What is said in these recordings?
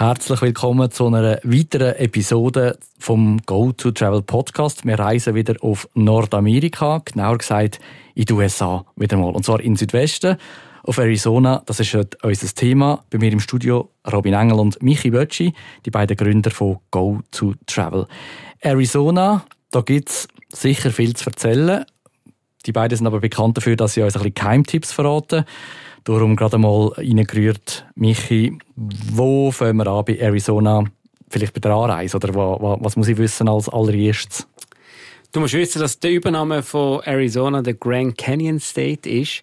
Herzlich willkommen zu einer weiteren Episode vom Go to Travel Podcast. Wir reisen wieder auf Nordamerika, genauer gesagt in die USA wieder mal. Und zwar in Südwesten, auf Arizona. Das ist heute unser Thema. Bei mir im Studio Robin Engel und Michi Bötschi, die beiden Gründer von Go to Travel. Arizona, da gibt es sicher viel zu erzählen. Die beiden sind aber bekannt dafür, dass sie uns ein bisschen Geheimtipps verraten. Darum gerade mal reingerührt, Michi, wo fangen wir an bei Arizona? Vielleicht bei der Anreise oder was muss ich wissen als allererstes? Du musst wissen, dass der Übernahme von Arizona der Grand Canyon State ist.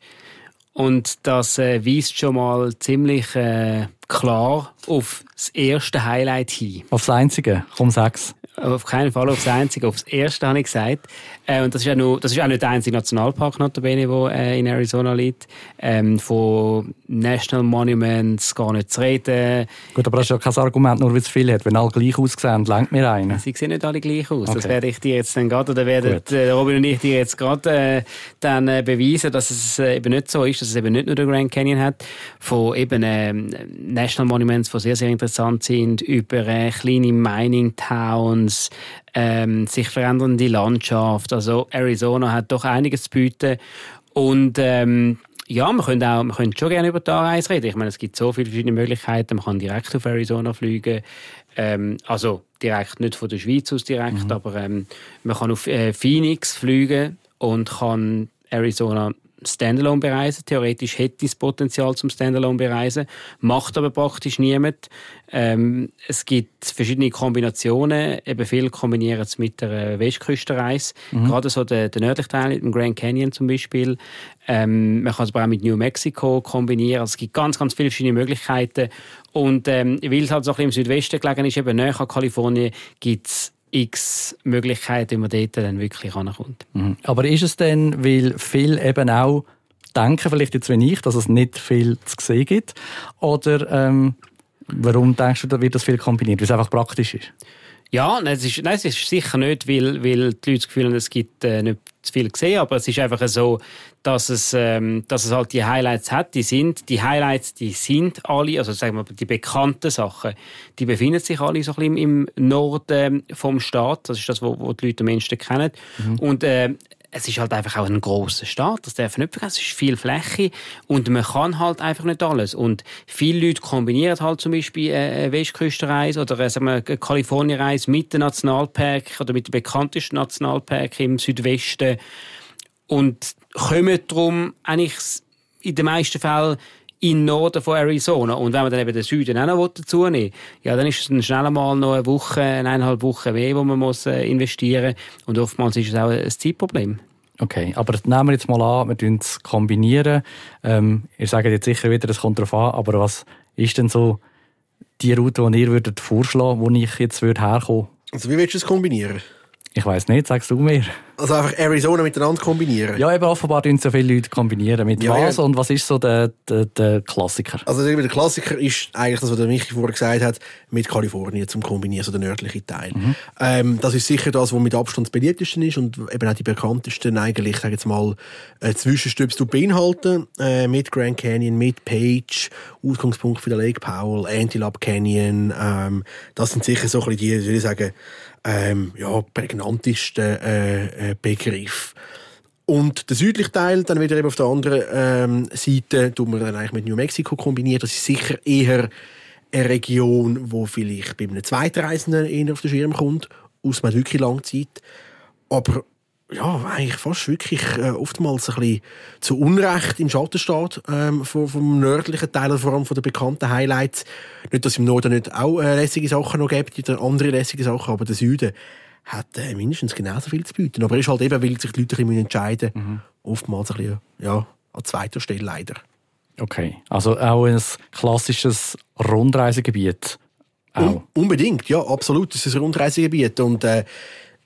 Und das äh, weist schon mal ziemlich äh, klar auf das erste Highlight hin. Aufs einzige? Komm, sag's. Auf keinen Fall aufs Einzige, aufs Erste habe ich gesagt. Äh, und das ist, nur, das ist auch nicht der einzige Nationalpark, notabene, der äh, in Arizona liegt. Ähm, von National Monuments gar nicht zu reden. Gut, aber das ist ja kein Argument, nur weil es viele hat. Wenn alle gleich aussehen, lenkt mir einen. Sie sehen nicht alle gleich aus. Okay. Das werde ich dir jetzt dann gerade, oder werden Robin und ich dir jetzt gerade äh, dann äh, beweisen, dass es äh, eben nicht so ist, dass es eben nicht nur der Grand Canyon hat. Von eben ähm, National Monuments, die sehr, sehr interessant sind, über äh, kleine Mining Towns, ähm, sich verändernde Landschaft. Also Arizona hat doch einiges zu bieten. Und ähm, ja, wir können, auch, wir können schon gerne über die Anreise reden. Ich meine, es gibt so viele verschiedene Möglichkeiten. Man kann direkt auf Arizona fliegen. Ähm, also direkt, nicht von der Schweiz aus direkt, mhm. aber ähm, man kann auf äh, Phoenix fliegen und kann Arizona Standalone bereisen. Theoretisch hätte es Potenzial zum Standalone bereisen, macht aber praktisch niemand. Ähm, es gibt verschiedene Kombinationen. Eben viele kombinieren es mit der Westküstenreise. Mhm. Gerade so der, der nördliche Teil mit dem Grand Canyon zum Beispiel. Ähm, man kann es aber auch mit New Mexico kombinieren. Also es gibt ganz, ganz viele verschiedene Möglichkeiten. Und ähm, weil es halt so ein bisschen im Südwesten gelegen ist, eben näher an Kalifornien, gibt es x Möglichkeiten, wie man dort dann wirklich ankommt. Mhm. Aber ist es denn, weil viele eben auch denken, vielleicht jetzt wie ich, dass es nicht viel zu sehen gibt? Oder ähm, warum denkst du, da wird das viel kombiniert? Weil es einfach praktisch ist? Ja, nein, es ist, nein, es ist sicher nicht, weil, weil die Leute das Gefühl haben, es gibt äh, nicht zu viel gesehen, aber es ist einfach so, dass es, ähm, dass es halt die Highlights hat. Die sind, die Highlights, die sind alle, also sagen wir die bekannten Sachen, die befinden sich alle so ein bisschen im Norden vom Staat. Das ist das, was die Leute am meisten kennen. Mhm. Und äh, es ist halt einfach auch ein großer Staat, das darf man nicht vergessen. Es ist viel Fläche und man kann halt einfach nicht alles. Und viele Leute kombinieren halt zum Beispiel eine Westküstenreise oder eine Kalifornienreise mit dem Nationalpark oder mit dem bekanntesten Nationalpark im Südwesten und kommen darum eigentlich in den meisten Fällen in Norden von Arizona. Und wenn man dann eben den Süden auch noch dazu nehmen ja, dann ist es dann schnell mal noch eine Woche, eineinhalb Wochen weh, wo man muss äh, investieren muss. Und oftmals ist es auch ein Zeitproblem. Okay, aber nehmen wir jetzt mal an, wir tun es kombinieren. Ähm, ihr sagt jetzt sicher wieder, es kommt darauf an, aber was ist denn so die Route, die ihr würdet vorschlagen, wo ich jetzt würde herkommen? Also wie willst du es kombinieren? Ich weiß nicht, sagst du mir. Also einfach Arizona miteinander kombinieren? Ja, eben offenbar tun so viele Leute kombinieren. Mit ja, was ja. und was ist so der, der, der Klassiker? Also der Klassiker ist eigentlich das, was der Michi vorher gesagt hat, mit Kalifornien zum Kombinieren, so der nördliche Teil. Mhm. Ähm, das ist sicher das, was mit Abstand das beliebtesten ist und eben auch die bekanntesten eigentlich, sage jetzt mal, äh, Zwischenstübs beinhalten, äh, mit Grand Canyon, mit Page, Ausgangspunkt für den Lake Powell, Antelope Canyon, ähm, das sind sicher so ein bisschen die, würde ich sagen, ähm, ja, prägnantesten äh, äh, Begriff. Und der südliche Teil, dann wieder eben auf der anderen ähm, Seite, tun wir dann eigentlich mit New Mexico kombiniert. Das ist sicher eher eine Region, wo vielleicht bei einem zweiten Reisenden eher auf den Schirm kommt, aus einer wirklich langen Zeit. Aber ja, eigentlich fast wirklich äh, oftmals ein bisschen zu Unrecht im Schatten steht ähm, vom, vom nördlichen Teil, vor allem von den bekannten Highlights. Nicht, dass es im Norden nicht auch äh, lässige Sachen noch gibt, die andere lässige Sachen, aber der Süden hat äh, mindestens genauso viel zu bieten. Aber ist halt eben, weil sich die Leute ein entscheiden mhm. oftmals ein bisschen, ja, an zweiter Stelle leider. Okay, also auch ein klassisches Rundreisegebiet. Un unbedingt, ja, absolut. Es ist ein Rundreisegebiet und äh,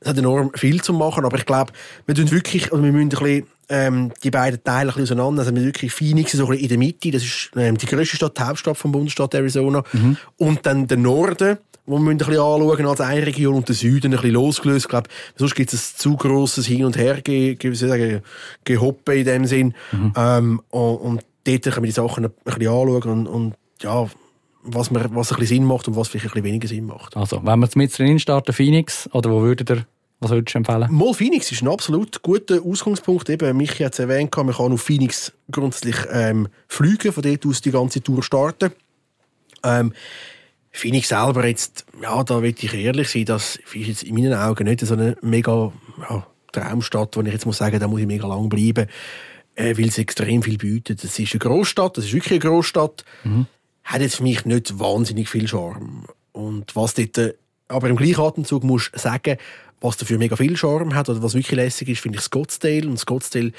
es hat enorm viel zu machen, aber ich glaube, wir tun wirklich, also wir müssen ein bisschen, ähm, die beiden Teile ein bisschen auseinander. Also wir wirklich Phoenix so ein bisschen in der Mitte, das ist ähm, die grösste Stadt, die Hauptstadt vom Bundesstaat Arizona. Mhm. Und dann der Norden, wo wir ein bisschen anschauen als eine Region und der Süden ein bisschen losgelöst. Ich glaube, sonst gibt es ein zu grosses Hin und Her, ge, ge, sagen, Gehoppe in dem Sinn. Mhm. Ähm, und, und dort können wir die Sachen ein bisschen anschauen und, und ja, was, man, was ein bisschen Sinn macht und was vielleicht ein bisschen weniger Sinn macht. Also, wenn wir jetzt mit drin starten, Phoenix, oder wo würdet ihr, was würdest du empfehlen? Mal Phoenix ist ein absolut guter Ausgangspunkt. Eben, Michi hat es erwähnt, man kann auf Phoenix grundsätzlich ähm, fliegen, von dort aus die ganze Tour starten. Ähm, Phoenix selber jetzt, ja, da will ich ehrlich sein, das ist jetzt in meinen Augen nicht so eine mega ja, Traumstadt, wo ich jetzt muss sagen, da muss ich mega lang bleiben, äh, weil es extrem viel bietet. Das ist eine Großstadt, das ist wirklich eine Großstadt. Mhm hat jetzt für mich nicht wahnsinnig viel Charme. Und was dort, äh, aber im gleichen Atemzug muss ich sagen, was dafür mega viel Charme hat oder was wirklich lässig ist, finde ich Scottsdale. Und Scottsdale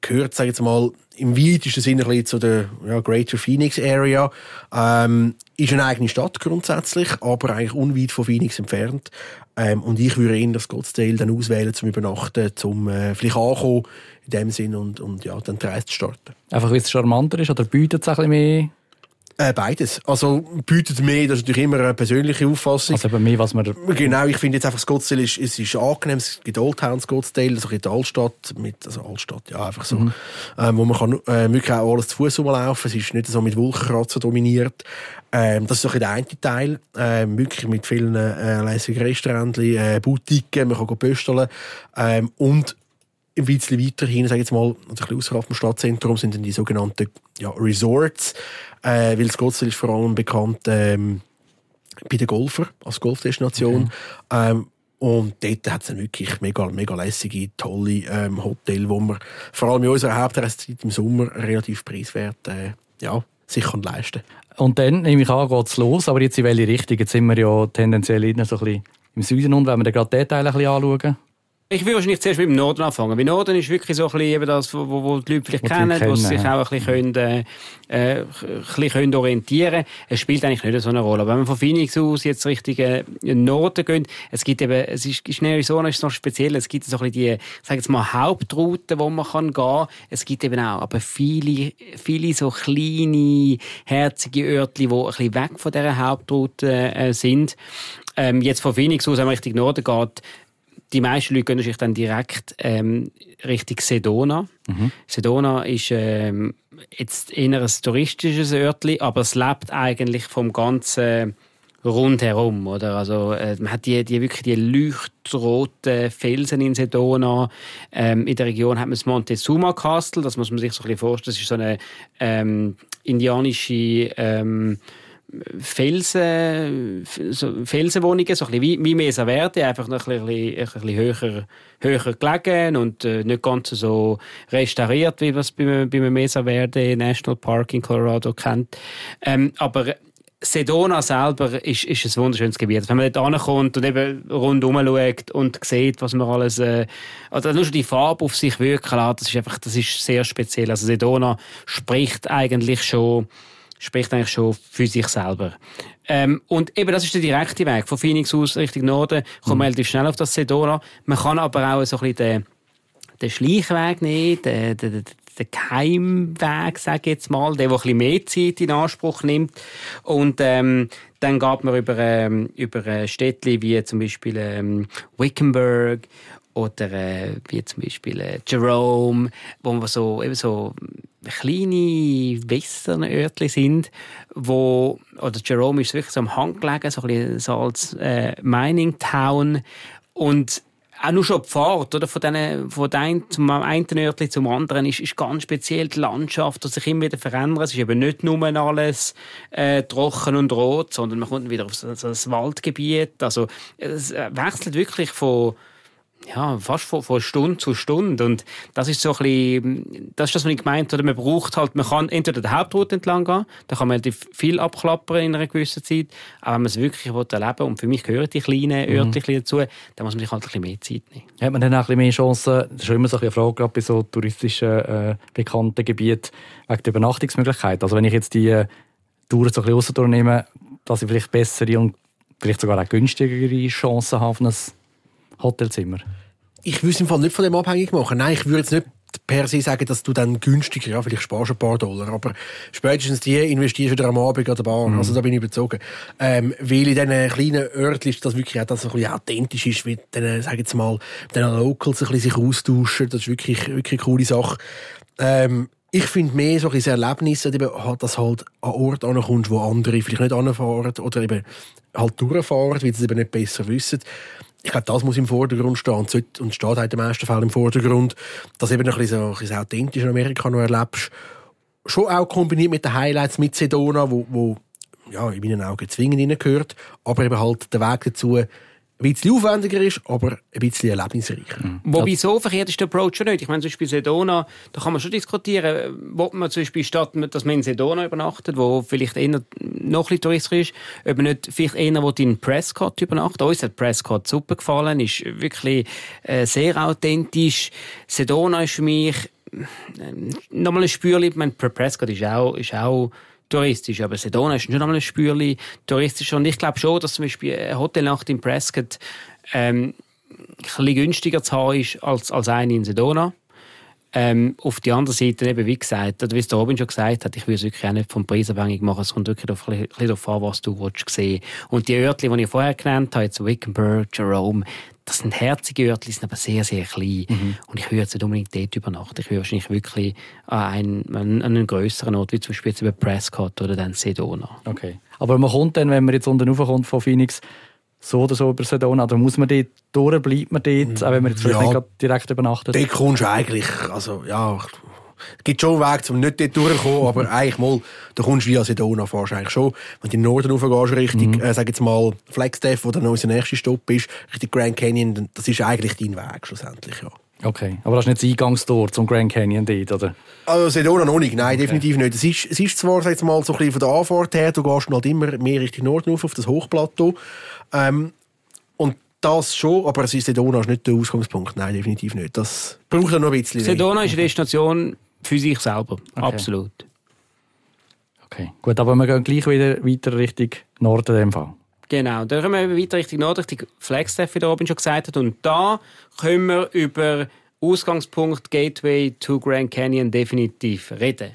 gehört, sage ich jetzt mal, im weitesten Sinne ein bisschen zu der ja, Greater Phoenix Area. Ähm, ist eine eigene Stadt grundsätzlich, aber eigentlich unweit von Phoenix entfernt. Ähm, und ich würde eher Scottsdale dann auswählen zum Übernachten, zum äh, vielleicht ankommen in dem Sinn und, und ja, dann die Reise zu starten. Einfach weil es charmanter ist oder bietet es ein bisschen mehr äh, beides. Also bietet mehr, das ist natürlich immer eine persönliche Auffassung. Also eben mehr, was man... Genau, ich finde jetzt einfach Scottsdale ist, es ist angenehm, es gibt Old Town Scottsdale, so in der Altstadt, mit, also Altstadt, ja, einfach so, mhm. ähm, wo man kann äh, wirklich auch alles zu Fuß rumlaufen, es ist nicht so mit Wolkenkratzen dominiert. Ähm, das ist so ein der eine Teil, ähm, wirklich mit vielen äh, lässigen Restaurants, äh, Boutiquen, man kann pösteln ähm, und ein bisschen weiter hin, sage ich jetzt mal, ein bisschen außerhalb vom Stadtzentrum, sind dann die sogenannten ja, Resorts, äh, weil Scottsdale ist vor allem bekannt ähm, bei den Golfer als Golfdestination. Mhm. Ähm, und dort hat es wirklich mega, mega lässige, tolle ähm, Hotels, wo man vor allem in unserer Hauptreisezeit im Sommer relativ preiswert äh, ja, sich kann leisten Und dann, nehme ich an, geht es los. Aber jetzt in welche Richtung? Jetzt sind wir ja tendenziell so ein bisschen im Süden und wenn wir dann gerade den Teil ein bisschen anschauen. Ich will wahrscheinlich zuerst mit dem Norden anfangen. Weil Norden ist wirklich so ein bisschen eben das, wo, wo die Leute vielleicht kennen, wo sie sich auch ein bisschen, können, äh, ein bisschen können orientieren können. Es spielt eigentlich nicht so eine Rolle. Aber wenn man von Phoenix aus jetzt Richtung äh, Norden geht, es gibt eben, es ist, in Arizona ist noch speziell, es gibt so ein bisschen die, sag jetzt mal, Hauptrouten, wo man kann gehen. Es gibt eben auch aber viele, viele so kleine, herzige Örtchen, die ein bisschen weg von dieser Hauptroute äh, sind. Ähm, jetzt von Phoenix aus, wenn man Richtung Norden geht, die meisten Leute gehen sich dann direkt ähm, Richtung Sedona. Mhm. Sedona ist ähm, jetzt eher ein touristisches Örtchen, aber es lebt eigentlich vom ganzen rundherum, oder? Also äh, man hat die, die wirklich die leuchtroten Felsen in Sedona. Ähm, in der Region hat man das Montezuma Castle, das muss man sich so ein bisschen vorstellen. Das ist so eine ähm, indianische ähm, Felsen, so Felsenwohnungen, so ein bisschen wie, Mesa Verde, einfach noch ein bisschen, ein bisschen höher, höher gelegen und äh, nicht ganz so restauriert, wie man es bei, bei Mesa Verde National Park in Colorado kennt. Ähm, aber Sedona selber ist, ist ein wunderschönes Gebiet. Wenn man dort ankommt und eben rundherum schaut und sieht, was man alles, äh, also nur schon die Farbe auf sich wirken lässt, das ist einfach, das ist sehr speziell. Also Sedona spricht eigentlich schon spricht eigentlich schon für sich selber. Ähm, und eben, das ist der direkte Weg. Von Phoenix aus Richtung Norden kommt man mhm. relativ schnell auf das Sedona. Man kann aber auch so ein bisschen den, den Schleichweg nehmen, den, den, den Keimweg, sage ich jetzt mal, der, der ein bisschen mehr Zeit in Anspruch nimmt. Und ähm, dann geht man über, ähm, über Städte wie zum Beispiel ähm, Wickenburg oder äh, wie zum Beispiel äh, Jerome, wo man so, eben so kleine Western-Örtchen sind, wo, oder Jerome ist wirklich so am Hang gelegen, so ein bisschen so als äh, Mining Town und auch nur schon die Fahrt, oder? Von, denen, von einem, zum einen Örtchen zum anderen ist, ist ganz speziell die Landschaft, die sich immer wieder verändert. Es ist eben nicht nur alles äh, trocken und rot, sondern man kommt wieder auf so, so ein Waldgebiet. Also, es äh, wechselt wirklich von, ja, fast von, von Stunde zu Stunde. Und das ist so ein bisschen, das ist das, was ich gemeint habe. Man braucht halt, man kann entweder der Hauptroute entlang gehen, da kann man viel abklappern in einer gewissen Zeit. Aber wenn man es wirklich erleben will, und für mich gehören die kleinen mhm. Örtchen dazu, dann muss man sich halt ein bisschen mehr Zeit nehmen. Hat man dann auch ein bisschen mehr Chancen? Das ist immer so eine Frage, gerade bei so touristischen, äh, bekannten Gebieten, wegen der Übernachtungsmöglichkeit. Also wenn ich jetzt die äh, Touren so ein bisschen rausnehme, dass ich vielleicht bessere und vielleicht sogar auch günstigere Chancen habe Hotelzimmer? Ich würde es im Fall nicht von dem abhängig machen. Nein, ich würde jetzt nicht per se sagen, dass du dann günstiger, ja, vielleicht sparst du ein paar Dollar, aber spätestens die investierst du am Abend an der Bar. Mhm. Also da bin ich überzogen. Ähm, weil in diesen kleinen Örtchen ist das wirklich auch, dass es ein bisschen authentisch ist, mit den, sag jetzt mal, den Locals ein bisschen sich austauschen. Das ist wirklich, wirklich eine coole Sache. Ähm, ich finde mehr so ein Erlebnis, dass halt an Ort ankommst, wo andere vielleicht nicht anfahren oder eben halt durchfahren, weil sie es eben nicht besser wissen. Ich glaube, das muss im Vordergrund stehen und, und steht halt im meisten Fall im Vordergrund, dass eben ein bisschen so ein bisschen authentisch in Amerika noch erlebst. Schon auch kombiniert mit den Highlights mit Sedona, wo, wo ja, in meinen Augen zwingend gehört, aber eben halt der Weg dazu, ein bisschen aufwendiger ist, aber ein bisschen erlebnisreicher. Mhm. Wobei so verkehrt ist der Approach schon nicht. Ich meine, zum Beispiel Sedona, da kann man schon diskutieren, wo man zum Beispiel statt, dass man in Sedona übernachtet, wo vielleicht eher noch ein bisschen touristisch ist, ob man nicht vielleicht eher in Prescott übernachtet. Uns hat Prescott super gefallen, ist wirklich äh, sehr authentisch. Sedona ist für mich äh, nochmal ein Spürchen, ich meine, Prescott ist auch, ist auch touristisch. Aber Sedona ist schon einmal ein Spürchen touristisch. Und ich glaube schon, dass zum Beispiel eine Hotelnacht in Prescott ähm, ein bisschen günstiger zu haben ist als, als eine in Sedona. Ähm, auf der anderen Seite, eben, wie gesagt, oder wie es der Robin schon gesagt hat, ich will es wirklich auch nicht vom Preis abhängig machen, es kommt wirklich auf, ein bisschen darauf an, was du willst sehen Und die Örtchen, die ich vorher genannt habe, jetzt Wickenburg, Jerome, das sind herzige Örtchen, sind aber sehr, sehr klein. Mhm. Und ich würde jetzt nicht unbedingt dort übernachten. Ich würde wahrscheinlich wirklich an einen, an einen grösseren Ort, wie zum Beispiel jetzt über Prescott oder dann Sedona. Okay. Aber man kommt dann, wenn man jetzt unten raufkommt von Phoenix, so oder so über Sedona, da muss man dort durch, bleibt man dort, auch wenn man jetzt vielleicht ja, nicht direkt übernachtet? Dort kommst du eigentlich, also ja, es gibt schon einen Weg, um nicht dort durchzukommen, aber eigentlich mal, da kommst du via Sedona, fährst eigentlich schon. Wenn du in den Norden raufgehst, Richtung, mhm. äh, sag jetzt mal, Flagstaff, wo dann unser nächster Stopp ist, Richtung Grand Canyon, das ist eigentlich dein Weg schlussendlich, ja. Okay, aber das ist nicht das Eingangstor zum Grand Canyon dort, oder? Also Sedona noch nicht, nein, okay. definitiv nicht. Es ist, es ist zwar, sag jetzt mal, so ein bisschen von der Anfahrt her, du gehst halt immer mehr Richtung Norden auf, auf das Hochplateau. Ähm, und das schon, aber Sedona ist nicht der Ausgangspunkt. Nein, definitiv nicht. Das braucht ja noch ein bisschen. Sedona ist eine Destination für sich selber. Okay. Absolut. Okay, gut, aber wir gehen gleich wieder weiter Richtung Norden in dem Fall. Genau, dann kommen wir weiter Richtung Norden, Richtung Flagstaff, wie der Robin schon gesagt hat. Und da können wir über Ausgangspunkt Gateway to Grand Canyon definitiv reden.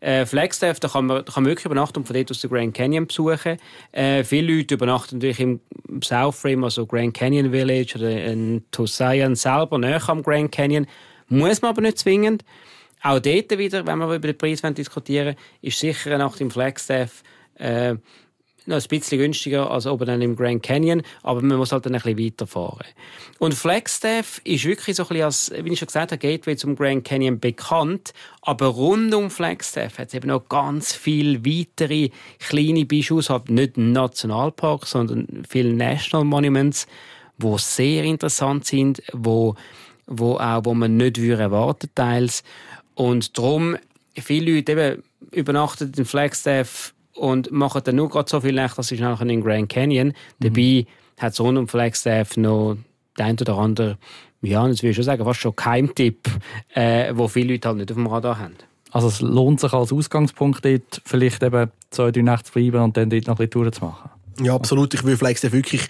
Äh, Flagstaff, da kann, man, da kann man wirklich übernachten und von dort aus den Grand Canyon besuchen. Äh, viele Leute übernachten natürlich im South Frame, also Grand Canyon Village oder in Tusayan selber, näher am Grand Canyon. Muss man aber nicht zwingend. Auch dort wieder, wenn wir über den Preis diskutieren ist sicher eine Nacht im Flagstaff äh, noch ein bisschen günstiger als oben dann im Grand Canyon, aber man muss halt dann ein bisschen weiterfahren. Und Flagstaff ist wirklich so ein bisschen als, wie ich schon gesagt habe, Gateway zum Grand Canyon bekannt, aber rund um Flagstaff hat es eben noch ganz viele weitere kleine Bischus, halt nicht Nationalpark, sondern viele National Monuments, wo sehr interessant sind, wo, wo auch, wo man nicht erwarten teils. Und darum, viele Leute eben übernachten in Flagstaff und machen dann nur gerade so viel Nacht, dass sie nachher in den Grand Canyon. Mhm. Dabei hat es rund um Flagstaff noch der ein oder andere, ja, das würde ich schon sagen, fast schon Keimtipp, äh, wo viele Leute halt nicht auf dem Radar haben. Also es lohnt sich als Ausgangspunkt dort vielleicht eben zwei, drei Nächte zu bleiben und dann dort noch ein bisschen Touren zu machen? Ja, absolut. Ich würde Flagstaff wirklich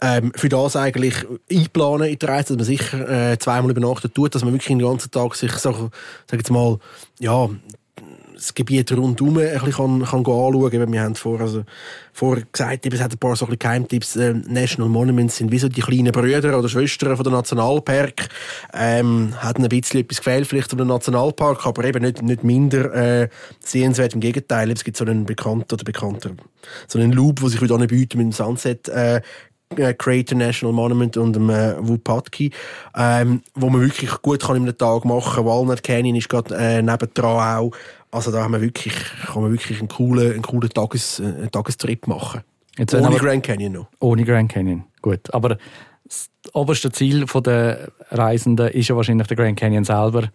ähm, für das eigentlich einplanen in der Reise, dass man sicher äh, zweimal übernachtet tut, dass man wirklich den ganzen Tag sich so, sag jetzt mal, ja, das Gebiet rundherum ein bisschen kann, kann anschauen. Wir haben vorher, also, vorher gesagt, es hat ein paar so Geheimtipps. Äh, National Monuments sind wie so die kleinen Brüder oder Schwestern von der Nationalpark. Ähm, hat ein bisschen etwas gefehlt vielleicht von dem Nationalpark, aber eben nicht, nicht minder äh, sehenswert. Im Gegenteil, es gibt so einen bekannten oder bekannter, so einen Loop, der sich heute anbietet mit dem Sunset äh, äh, Crater National Monument und dem äh, Wupatki, ähm, wo man wirklich gut kann in einem Tag machen kann. Walnut Canyon ist gerade äh, nebendran auch. Also da haben wir wirklich, kann man wirklich einen coolen, einen coolen Tages, äh, einen Tagestrip machen. Jetzt ohne Grand Canyon noch. Ohne Grand Canyon, gut. Aber das oberste Ziel der Reisenden ist ja wahrscheinlich der Grand Canyon selber.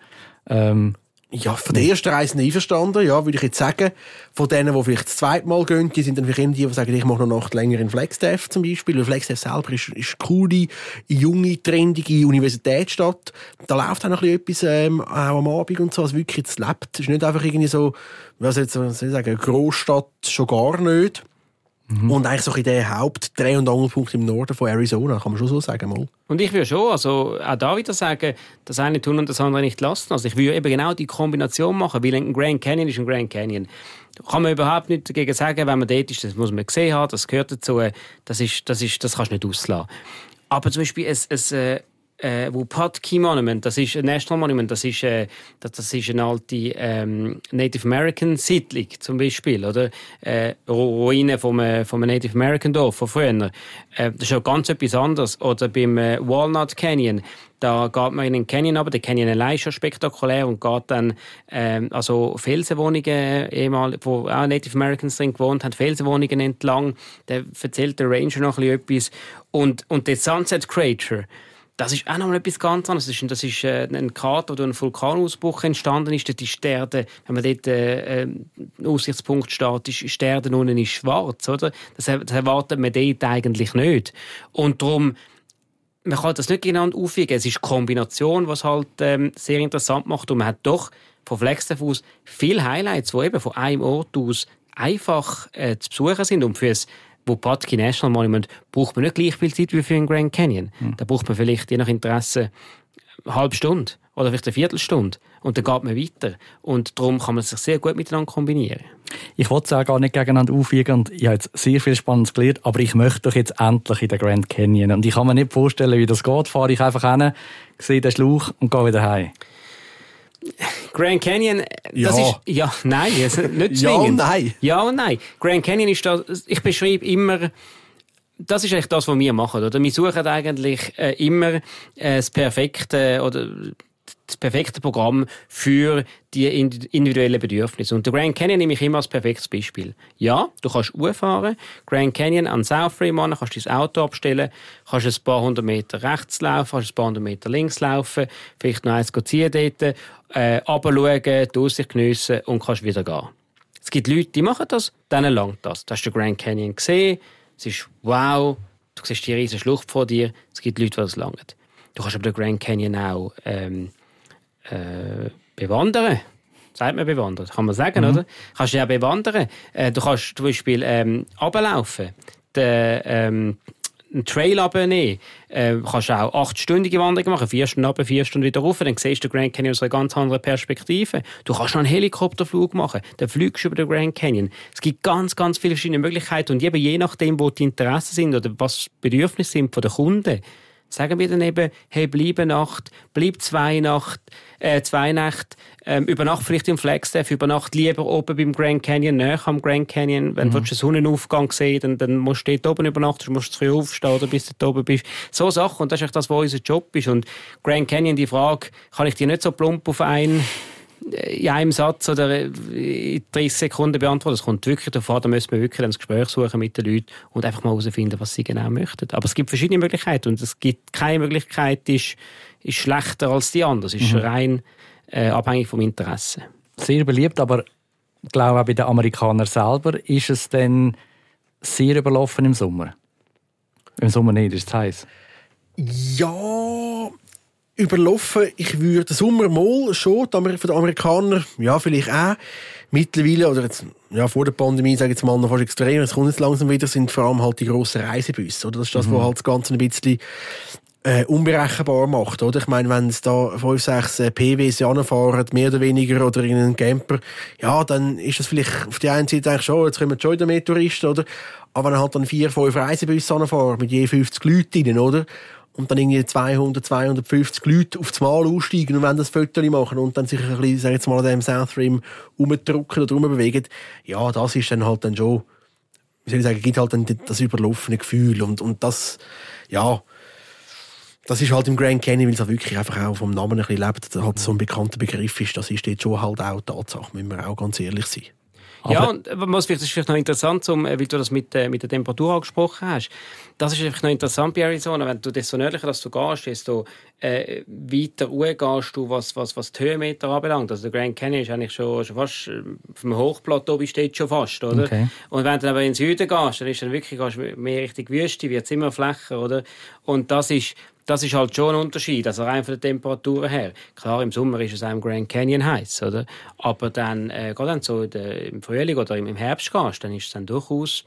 Ähm, ja, von den ersten Reisenden einverstanden, ja, würde ich jetzt sagen. Von denen, die vielleicht das zweite Mal gehen, die sind dann vielleicht die, die sagen, ich mache noch Nacht länger in Flagstaff zum Beispiel. Weil Flagstaff selber ist, ist eine coole, junge, trendige Universitätsstadt. Da läuft auch noch ein bisschen etwas, ähm, auch am Abend und so, als wirklich jetzt lebt. Es ist nicht einfach irgendwie so, was jetzt, soll ich sagen, eine Großstadt schon gar nicht. Mhm. Und eigentlich so ein der Hauptdreh- und Angelpunkt im Norden von Arizona, kann man schon so sagen. Mal. Und ich würde schon, also auch da wieder sagen, das eine tun und das andere nicht lassen. Also ich würde eben genau die Kombination machen, weil ein Grand Canyon ist ein Grand Canyon. Da kann man überhaupt nicht dagegen sagen, wenn man dort ist, das muss man gesehen haben, das gehört dazu, das, ist, das, ist, das kannst du nicht auslassen. Aber zum Beispiel ein, ein, äh, äh, Wupatki Monument, das ist ein National Monument, das ist, äh, das, das ist eine alte ähm, Native American Siedlung zum Beispiel, oder? Äh, Ruine vom, äh, vom Native American Dorf von früher. Äh, das ist auch ganz etwas anderes. Oder beim äh, Walnut Canyon, da geht man in den Canyon aber der Canyon allein ist schon spektakulär und geht dann ähm, also Felsenwohnungen, ehemal, wo auch Native Americans drin gewohnt haben, Felsenwohnungen entlang. Da erzählt der Ranger noch etwas. Und, und der Sunset Crater, das ist auch noch etwas ganz anderes. Das ist, das ist äh, ein Krater, wo ein Vulkanausbruch entstanden ist. Dort ist Erde, wenn man dort äh, äh Aussichtspunkt steht, ist, die Erde unten ist schwarz. Oder? Das, das erwartet man dort eigentlich nicht. Und darum man kann das nicht genau aufwiegen. Es ist die Kombination, was halt ähm, sehr interessant macht. Und man hat doch von Flagstaff aus viele Highlights, die eben von einem Ort aus einfach äh, zu besuchen sind. Und für Wupatki National Monument braucht man nicht gleich viel Zeit wie für den Grand Canyon. Mhm. Da braucht man vielleicht je nach Interesse eine halbe Stunde oder vielleicht eine Viertelstunde. Und dann geht man weiter. Und darum kann man sich sehr gut miteinander kombinieren. Ich wollte es auch gar nicht gegeneinander aufwiegen und ich habe jetzt sehr viel Spannendes gelernt, aber ich möchte doch jetzt endlich in den Grand Canyon. Und ich kann mir nicht vorstellen, wie das geht. Fahre ich einfach hin, sehe den Schlauch und gehe wieder heim. Grand Canyon, das ja. ist, ja, nein, nicht zwingend. ja und nein. Ja und nein. Grand Canyon ist das, ich beschreibe immer, das ist eigentlich das, was wir machen, oder? Wir suchen eigentlich äh, immer äh, das perfekte, oder das perfekte Programm für die individuellen Bedürfnisse. Und der Grand Canyon nehme ich immer als perfektes Beispiel. Ja, du kannst fahren, Grand Canyon an South Fremont, kannst dein Auto abstellen, kannst ein paar hundert Meter rechts laufen, kannst ein paar hundert Meter links laufen, vielleicht noch eins ziehen dort, äh, runterschauen, die Aussicht geniessen und kannst wieder gehen. Es gibt Leute, die machen das, denen langt das. Du hast den Grand Canyon gesehen, es ist wow, du siehst die riesige Schlucht vor dir, es gibt Leute, die das langt. Du kannst aber den Grand Canyon auch ähm, äh, bewandern. Sagt man bewandern? Kann man sagen, mhm. oder? Kannst du ja bewandern. Äh, du kannst zum Beispiel ähm, runterlaufen. Den, ähm, einen Trail abnehmen. Äh, kannst auch achtstündige Wanderungen machen, vier Stunden runter, vier Stunden wieder rauf. Dann siehst du den Grand Canyon aus einer ganz anderen Perspektive. Du kannst noch einen Helikopterflug machen. Dann fliegst du über den Grand Canyon. Es gibt ganz, ganz viele verschiedene Möglichkeiten. Und je nachdem, wo die Interessen sind oder was die Bedürfnisse sind von den Kunden, sagen wir dann eben, hey, bleib eine Nacht, bleib zwei Nacht, äh, zwei Nächte, ähm, übernacht vielleicht im Flagstaff, übernacht lieber oben beim Grand Canyon, näher am Grand Canyon. Wenn mhm. du den Sonnenaufgang sehen dann, dann musst du dort oben übernachten, du musst früh aufstehen, oder bis du dort oben bist. So Sachen, und das ist echt das, was unser Job ist. Und Grand Canyon, die Frage, kann ich dir nicht so plump auf einen in einem Satz oder in 30 Sekunden beantworten. Es kommt wirklich davon, da müssen wir wirklich ein Gespräch suchen mit den Leuten und einfach mal herausfinden, was sie genau möchten. Aber es gibt verschiedene Möglichkeiten und es gibt keine Möglichkeit, die ist, ist schlechter als die andere. Es ist mhm. rein äh, abhängig vom Interesse. Sehr beliebt, aber ich glaube auch bei den Amerikanern selber ist es dann sehr überlaufen im Sommer. Im Sommer nicht, ist es heiß. Ja, überlaufen. Ich würde den Sommer mal schon, für die Amerikaner, ja, vielleicht auch. Mittlerweile, oder jetzt, ja, vor der Pandemie, sage ich jetzt mal, noch fast extrem, es kommt jetzt langsam wieder, sind vor allem halt die grossen Reisebusse, oder? Das ist das, mhm. was halt das Ganze ein bisschen äh, unberechenbar macht, oder? Ich meine, wenn es da fünf, sechs äh, PWs anfahren, mehr oder weniger, oder in einen Camper, ja, dann ist das vielleicht auf die einen Seite eigentlich schon, jetzt kommen schon wieder mehr Touristen, oder? Aber wenn halt dann vier, fünf Reisebusse anfahren, mit je 50 Leuten drin, oder? Und dann irgendwie 200, 250 Leute auf das Mal aussteigen und wenn das Foto machen und dann sich ein bisschen, sag jetzt mal, an dem South Rim rumdrücken oder rumbewegen, ja, das ist dann halt dann schon, wie soll ich sagen, gibt halt dann das überlaufene Gefühl und, und das, ja, das ist halt im Grand Canyon, weil es auch wirklich einfach auch vom Namen ein bisschen lebt, halt so ein bekannter Begriff ist, das ist jetzt schon halt auch Tatsache, müssen wir auch ganz ehrlich sein. Aber ja, und was vielleicht, das ist vielleicht noch interessant, äh, weil du das mit, äh, mit der Temperatur angesprochen hast. Das ist vielleicht noch interessant bei Arizona, wenn du desto nördlicher dass du gehst, desto äh, weiter gehst du, was, was, was die Höhenmeter anbelangt. Also der Grand Canyon ist eigentlich schon, schon fast, vom Hochplateau steht schon fast, oder? Okay. Und wenn du aber in den Süden gehst, dann ist dann wirklich gehst mehr Richtung Wüste, wird es immer flächer, oder? Und das ist, das ist halt schon ein Unterschied, also rein von der Temperatur her. Klar, im Sommer ist es auch im Grand Canyon heiß, oder? Aber dann, äh, gerade dann so der, im Frühling oder im Herbst gehst, dann ist es dann durchaus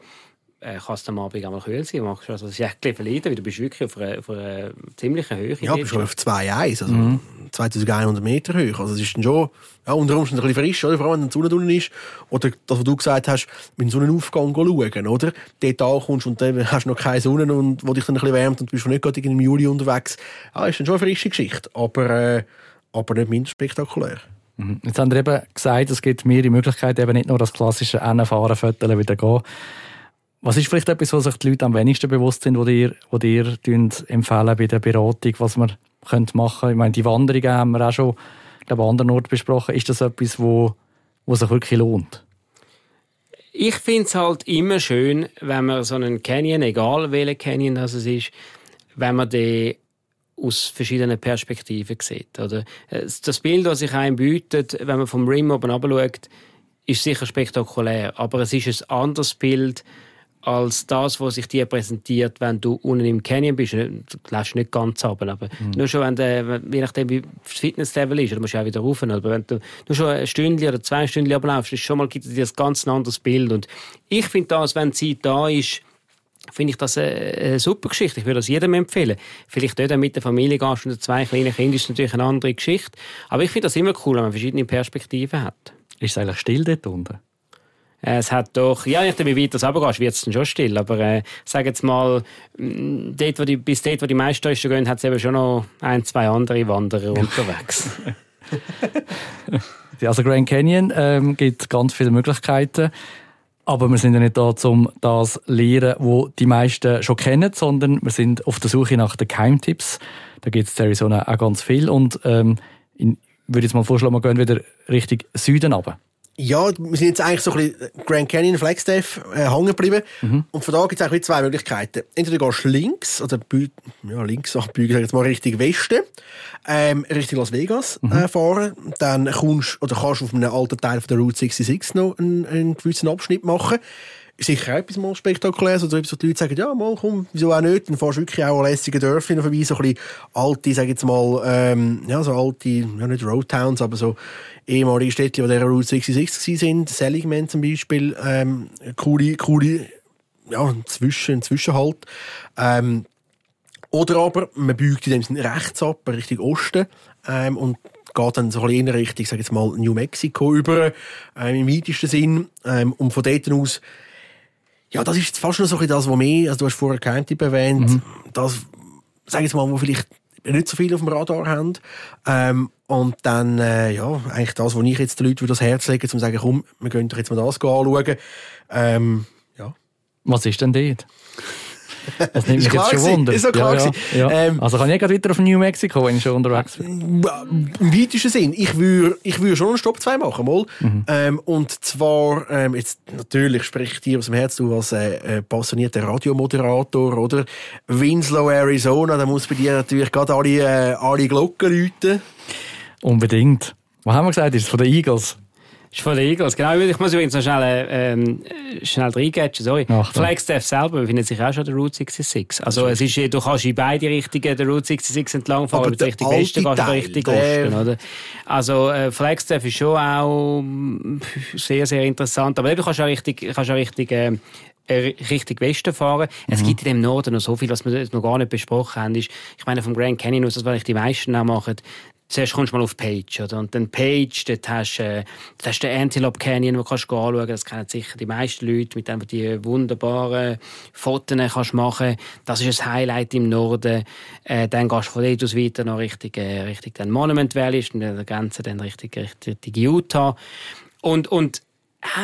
äh, kann es am Abend einmal kühl sein. Du machst also das Jäckchen verlieren, weil du bist wirklich auf einer, auf einer ziemlichen Höhe. Ja, bist schon auf 2,1, also mhm. 2100 Meter hoch. Also es ist dann schon ja, unter Umständen ein bisschen frisch, oder? vor allem wenn die Sonne drin ist. Oder das, was du gesagt hast, mit dem Sonnenaufgang schauen, oder? Dort ankommst und dann hast du noch keine Sonne, und, wo dich dann ein bisschen wärmt und du bist nicht gerade im Juli unterwegs. Ja, ist dann schon eine frische Geschichte, aber, äh, aber nicht minder spektakulär. Mhm. Jetzt haben Sie eben gesagt, es gibt mehrere Möglichkeiten, eben nicht nur das klassische Rennfahren, Föteln, wieder gehen. Was ist vielleicht etwas, was sich die Leute am wenigsten bewusst sind, was ihr, ihr empfehlen bei der Beratung, was man könnte machen? Ich meine, die Wanderungen haben wir auch schon, glaube an anderen Orten besprochen. Ist das etwas, wo, wo sich wirklich lohnt? Ich finde es halt immer schön, wenn man so einen Canyon, egal welcher Canyon das ist, wenn man den aus verschiedenen Perspektiven sieht. Oder? Das Bild, das sich einem bietet, wenn man vom Rim oben schaut, ist sicher spektakulär, aber es ist ein anderes Bild, als das, was sich dir präsentiert, wenn du unten im Canyon bist. Du läufst nicht ganz runter, aber mhm. nur schon, wenn du, je nachdem, wie das Fitnesslevel ist, du musst ja auch wieder rauf. Aber wenn du nur schon ein Stündchen oder zwei Stunden ablaufst, ist schon mal, gibt es dir ein ganz anderes Bild. Und ich finde das, wenn die Zeit da ist, finde ich das eine, eine, super Geschichte. Ich würde das jedem empfehlen. Vielleicht dort mit der Familie gehst und zwei kleine Kinder ist natürlich eine andere Geschichte. Aber ich finde das immer cool, wenn man verschiedene Perspektiven hat. Ist es eigentlich still dort unten? Es hat doch, ja, nicht wie weit das runtergehst, wird es dann schon still. Aber äh, sag jetzt mal, mm, dort, wo die, bis dort, wo die meisten Touristen gehen, hat es eben schon noch ein, zwei andere Wanderer unterwegs. also Grand Canyon ähm, gibt ganz viele Möglichkeiten. Aber wir sind ja nicht da, um das zu lernen, was die meisten schon kennen, sondern wir sind auf der Suche nach den Keimtipps. Da gibt es in Arizona auch ganz viel. Und ähm, ich würde jetzt mal vorschlagen, wir gehen wieder Richtung Süden runter. Ja, wir sind jetzt eigentlich so ein bisschen Grand Canyon, Flagstaff äh, hängen geblieben. Mhm. Und von da gibt es eigentlich zwei Möglichkeiten. Entweder gehst du links, oder ja, links abbiegen, jetzt mal Richtung Westen, ähm, Richtung Las Vegas mhm. äh, fahren. Dann kommst, oder kannst du auf einem alten Teil von der Route 66 noch einen, einen gewissen Abschnitt machen sicher etwas mal spektakuläres, oder etwas, wo die Leute sagen, ja, mal, komm, wieso auch nicht, dann fährst du wirklich auch an lässigen Dörfchen vorbei, so ein bisschen alte, sag jetzt mal, ähm, ja, so alte, ja, nicht Roadtowns, aber so ehemalige Städte, die der Route 66 sind, Seligman zum Beispiel, ähm, coole, coole, ja, zwischen, Zwischenhalt, ähm, oder aber, man biegt in dem Sinne rechts ab, Richtung Osten, ähm, und geht dann so ein bisschen in Richtung, sag jetzt mal, New Mexico über, ähm, im weitesten Sinn, ähm, und von dort aus ja, das ist fast noch so ein das, was mehr, also du hast vorher Geheimtipp erwähnt, mhm. das, sag ich mal, wo vielleicht nicht so viel auf dem Radar haben. Ähm, und dann, äh, ja, eigentlich das, was ich jetzt den Leuten das Herz lege, um zu sagen, komm, wir gehen doch jetzt mal das anschauen. Ähm, ja. Was ist denn dort? Das nimmt mich jetzt schon Wunder. Ist klar ja, ja, ja. Ähm, also kann ich gerade weiter auf New Mexico, wenn ich schon unterwegs bin? Im weitesten Sinn. Ich würde ich würd schon einen Stopp 2 machen, mal. Mhm. Ähm, und zwar, ähm, jetzt natürlich spreche ich dir aus dem Herz, du als äh, äh, passionierter Radiomoderator, oder? Winslow, Arizona, da muss bei dir natürlich gerade alle, äh, alle Glocken läuten. Unbedingt. Was haben wir gesagt? Ist es von den Eagles? Ist von den Eagles, genau. Ich muss übrigens noch schnell, ähm, schnell reingatschen, sorry. Flagstaff selber befindet sich auch schon der Route 66. Also es ist, du kannst in beide Richtungen der Route 66 entlang fahren, aber Richtung Westen gehst du Richtung Osten, oder? Also äh, Flagstaff ist schon auch mm, sehr, sehr interessant. Aber du kannst auch richtig, kannst auch richtig äh, Richtung Westen fahren. Mhm. Es gibt in dem Norden noch so viel, was wir noch gar nicht besprochen haben. Ist, ich meine, vom Grand Canyon aus, das was die meisten auch machen, zuerst kommst du mal auf Page, oder? Und dann Page, dort hast du, äh, dort den Antelope Canyon, wo kannst du anschauen. Das kennen sicher die meisten Leute, mit dem du die wunderbaren Fotos kannst machen. Das ist ein Highlight im Norden. Äh, dann gehst du von dort aus weiter noch Richtung, äh, Richtung den Monument Valley, und der Grenze dann Richtung, Richtung Utah. Und, und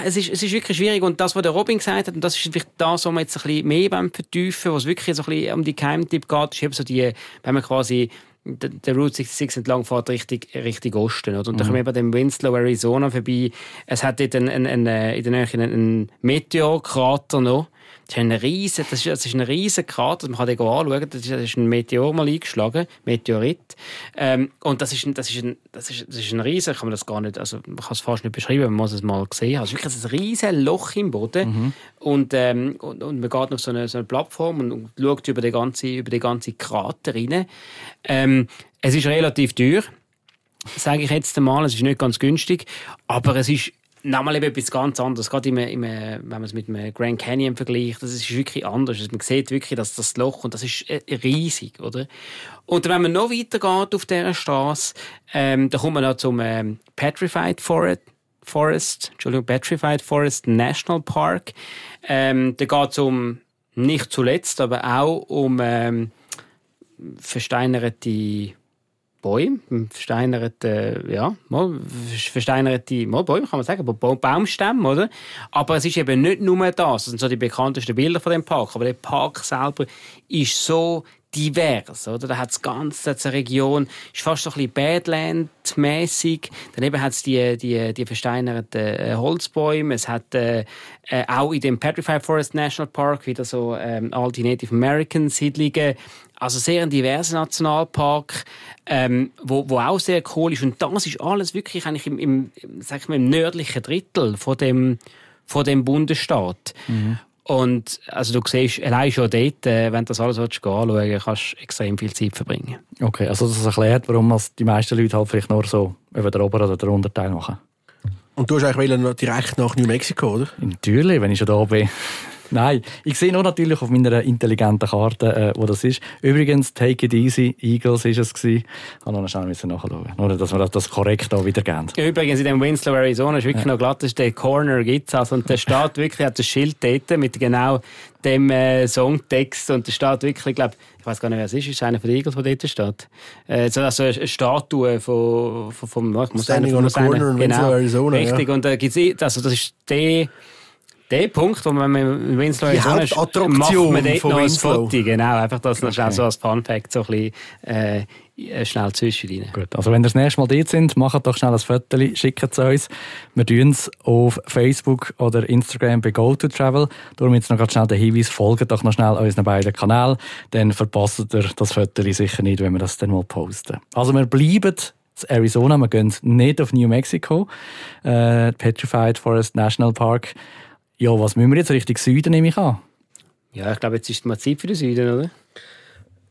es ist, es ist wirklich schwierig. Und das, was der Robin gesagt hat, und das ist vielleicht das, was wir jetzt ein bisschen mehr beim Vertiefen, was wirklich so ein bisschen um die Geheimtipp geht, ist eben so die, wenn man quasi der Route 66 entlang fährt Richtung, Richtung Osten. Oder? Und mhm. dann kommen wir bei dem Winslow, Arizona vorbei. Es hat dort einen, einen, einen, in der Nähe einen Meteorkrater noch. Das ist ein riesen, das ist, das ist ein riesen Krater, man kann den anschauen, das ist, das ist ein Meteor mal eingeschlagen, Meteorit. Ähm, und das ist, ein, das, ist ein, das, ist, das ist ein riesen, kann man das gar nicht, also man kann es fast nicht beschreiben, man muss es mal sehen. Also wirklich ein riesen Loch im Boden. Mhm. Und, ähm, und, und man geht auf so eine, so eine Plattform und, und schaut über den ganzen, über den ganzen Krater rein. Ähm, es ist relativ teuer, sage ich jetzt einmal, es ist nicht ganz günstig, aber es ist nochmal etwas ganz anderes. Gerade im, im, wenn man es mit dem Grand Canyon vergleicht, das ist wirklich anders. Also man sieht wirklich, dass das Loch und das ist äh, riesig, oder? Und wenn man noch weiter geht auf dieser Straße, ähm, da kommt man noch zum ähm, Petrified Forest. Forest, Entschuldigung, Petrified Forest National Park. Ähm, da geht es um, nicht zuletzt, aber auch um ähm, versteinerte Bäume, versteinerte, ja, mal, versteinerte Bäume, kann man sagen, Baumstämme, oder? Aber es ist eben nicht nur das, das sind so die bekanntesten Bilder von dem Park, aber der Park selber ist so divers, oder? Da hat es ganz, hat's eine Region, ist fast so ein bisschen Badland-mäßig. Daneben hat es die, die, die versteinerten äh, Holzbäume. Es hat äh, äh, auch in dem Petrified Forest National Park wieder so ähm, alte Native American Siedlungen. Also sehr ein diverser Nationalpark, ähm, wo, wo auch sehr cool ist. Und das ist alles wirklich eigentlich im, im, sag ich mal, im nördlichen Drittel von dem, von dem Bundesstaat. Mhm. Und also du siehst, allein schon dort, äh, wenn du das alles anschauen willst, kannst du extrem viel Zeit verbringen. Okay, also das erklärt, warum die meisten Leute halt vielleicht nur so über den oberen oder den unteren machen. Und du hast eigentlich direkt nach New Mexico, oder? Natürlich, wenn ich schon da bin. Nein, ich sehe nur natürlich auf meiner intelligenten Karte, äh, wo das ist. Übrigens, Take It Easy, Eagles ist es gewesen. Ich habe noch schnell nachschauen. Nur, dass wir das korrekt hier wiedergeben. Übrigens, in dem Winslow, Arizona, ist wirklich ja. noch glatt, ist der Corner gibt's also. Und der steht wirklich, hat das Schild dort mit genau dem äh, Songtext und der steht wirklich, ich glaube, ich weiß gar nicht, wer es ist, ist einer von den Eagles, der dort steht. Äh, so also eine Statue von, von, vom, ich muss Standing on a corner in genau, Arizona. Richtig, ja. und da äh, gibt's, also das ist der der Punkt, wo man mit Winslow die Hauptattraktion macht man dort noch ein Foto. Genau, einfach das noch schnell so als Fun Fact so ein bisschen, äh, schnell zwischen rein. Gut, also wenn ihr das nächste Mal dort sind, macht doch schnell ein Foto, schickt es uns. Wir tun es auf Facebook oder Instagram bei GoToTravel. Darum jetzt noch ganz schnell den Hinweis, folgt doch noch schnell unseren beiden Kanälen, dann verpasst ihr das Foto sicher nicht, wenn wir das dann mal posten. Also wir bleiben in Arizona, wir gehen nicht auf New Mexico, äh, Petrified Forest National Park. Ja, was müssen wir jetzt Richtung Süden, nehme ich an? Ja, ich glaube, jetzt ist mal Zeit für den Süden, oder?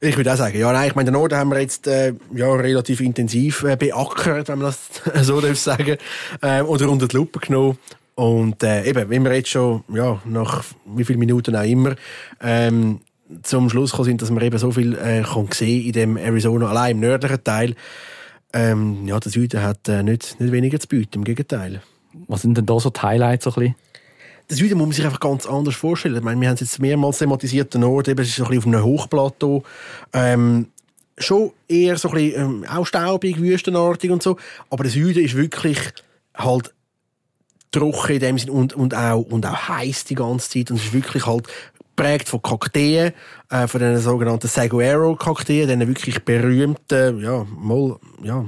Ich würde auch sagen, ja, nein, ich meine, den Norden haben wir jetzt äh, ja, relativ intensiv äh, beackert, wenn man das so darf sagen, äh, oder unter die Lupe genommen. Und äh, eben, wenn wir jetzt schon, ja, nach wie vielen Minuten auch immer, ähm, zum Schluss gekommen sind, dass man eben so viel äh, kann sehen in dem Arizona, allein im nördlichen Teil, ähm, ja, der Süden hat äh, nicht, nicht weniger zu bieten, im Gegenteil. Was sind denn da so die Highlights so ein bisschen? Das Süden muss man sich einfach ganz anders vorstellen. Ich meine, wir haben es jetzt mehrmals thematisiert, der Norden, ist so ein bisschen auf einem Hochplateau. Ähm, schon eher so ein bisschen, ähm, auch staubig, wüstenartig und so. Aber der Süden ist wirklich halt trocken in dem Sinn und, und auch, und auch heiß die ganze Zeit. Und es ist wirklich halt geprägt von Kakteen, äh, von den sogenannten Saguaro-Kakteen, den wirklich berühmten, ja, mal, ja,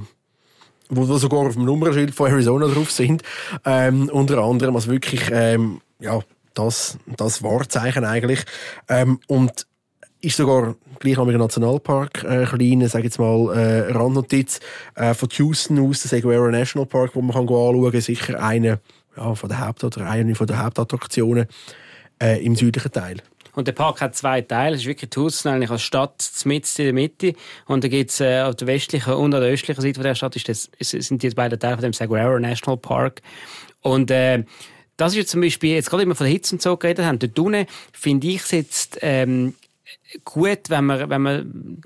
wo, wo sogar auf dem Nummernschild von Arizona drauf sind, ähm, unter anderem, also wirklich, ähm, ja, das, das Wahrzeichen eigentlich. Ähm, und ist sogar gleich am Nationalpark äh, kleine, sag jetzt mal, äh, Randnotiz äh, von Houston aus, der Saguaro National Park, wo man kann anschauen kann, sicher eine ja, von der Haupt- oder eine von der Hauptattraktionen äh, im südlichen Teil. Und der Park hat zwei Teile. Es ist wirklich Tucson eigentlich als Stadt mitten in der Mitte. Und da gibt es äh, auf der westlichen und an der östlichen Seite der Stadt ist das, sind die beiden Teile von dem Saguaro National Park. Und äh, das ist jetzt zum Beispiel, jetzt gerade immer von der Hitze und so geredet haben, dort unten finde ich es jetzt ähm, gut, wenn man, wenn man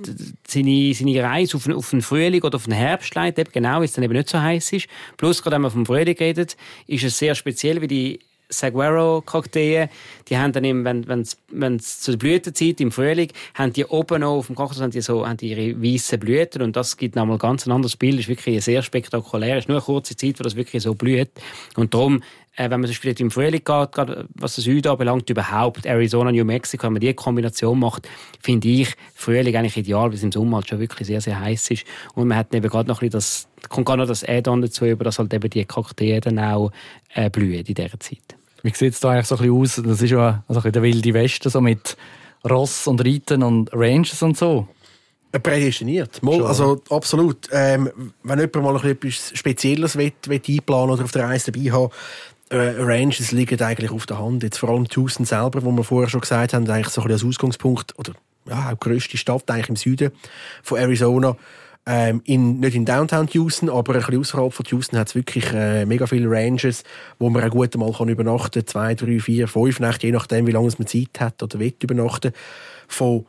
seine, seine Reise auf, auf den Frühling oder auf den Herbst leitet, eben genau, weil es dann eben nicht so heiß ist. Plus, gerade wenn man vom Frühling redet, ist es sehr speziell, wie die Saguaro-Kakteen, die haben dann eben, wenn es wenn zur Blütezeit im Frühling, haben die oben noch auf dem Kaktus haben die so, haben die ihre weißen Blüten und das gibt nochmal ganz ein anderes Bild, das ist wirklich sehr spektakulär, es ist nur eine kurze Zeit, wo das wirklich so blüht. Und darum wenn man zum Beispiel im Frühling geht, gerade was den Süden anbelangt, überhaupt Arizona, New Mexico, wenn man diese Kombination macht, finde ich Frühling eigentlich ideal, weil es im Sommer halt schon wirklich sehr, sehr heiß ist. Und man hat eben gerade noch ein bisschen das, kommt gerade noch das Add-on dazu, über das halt eben die Kakteen dann auch äh, blühen in dieser Zeit. Wie sieht es da eigentlich so ein bisschen aus? Das ist ja also der wilde Westen, so mit Ross und Reiten und Ranges und so. Äh, prädestiniert. Mal, also absolut. Ähm, wenn jemand mal etwas Spezielles will, will einplanen oder auf der Reise dabei haben, äh, Ranges liegen eigentlich auf der Hand. Jetzt vor allem Tucson selber, wo wir vorher schon gesagt haben, eigentlich so ein bisschen als Ausgangspunkt oder ja, auch die grösste Stadt eigentlich im Süden von Arizona. Ähm, in, nicht in Downtown Houston, aber ein bisschen außerhalb von Houston hat es wirklich äh, mega viele Ranges, wo man auch gut mal kann übernachten kann. Zwei, drei, vier, fünf Nächte, je nachdem, wie lange man Zeit hat oder will übernachten. Von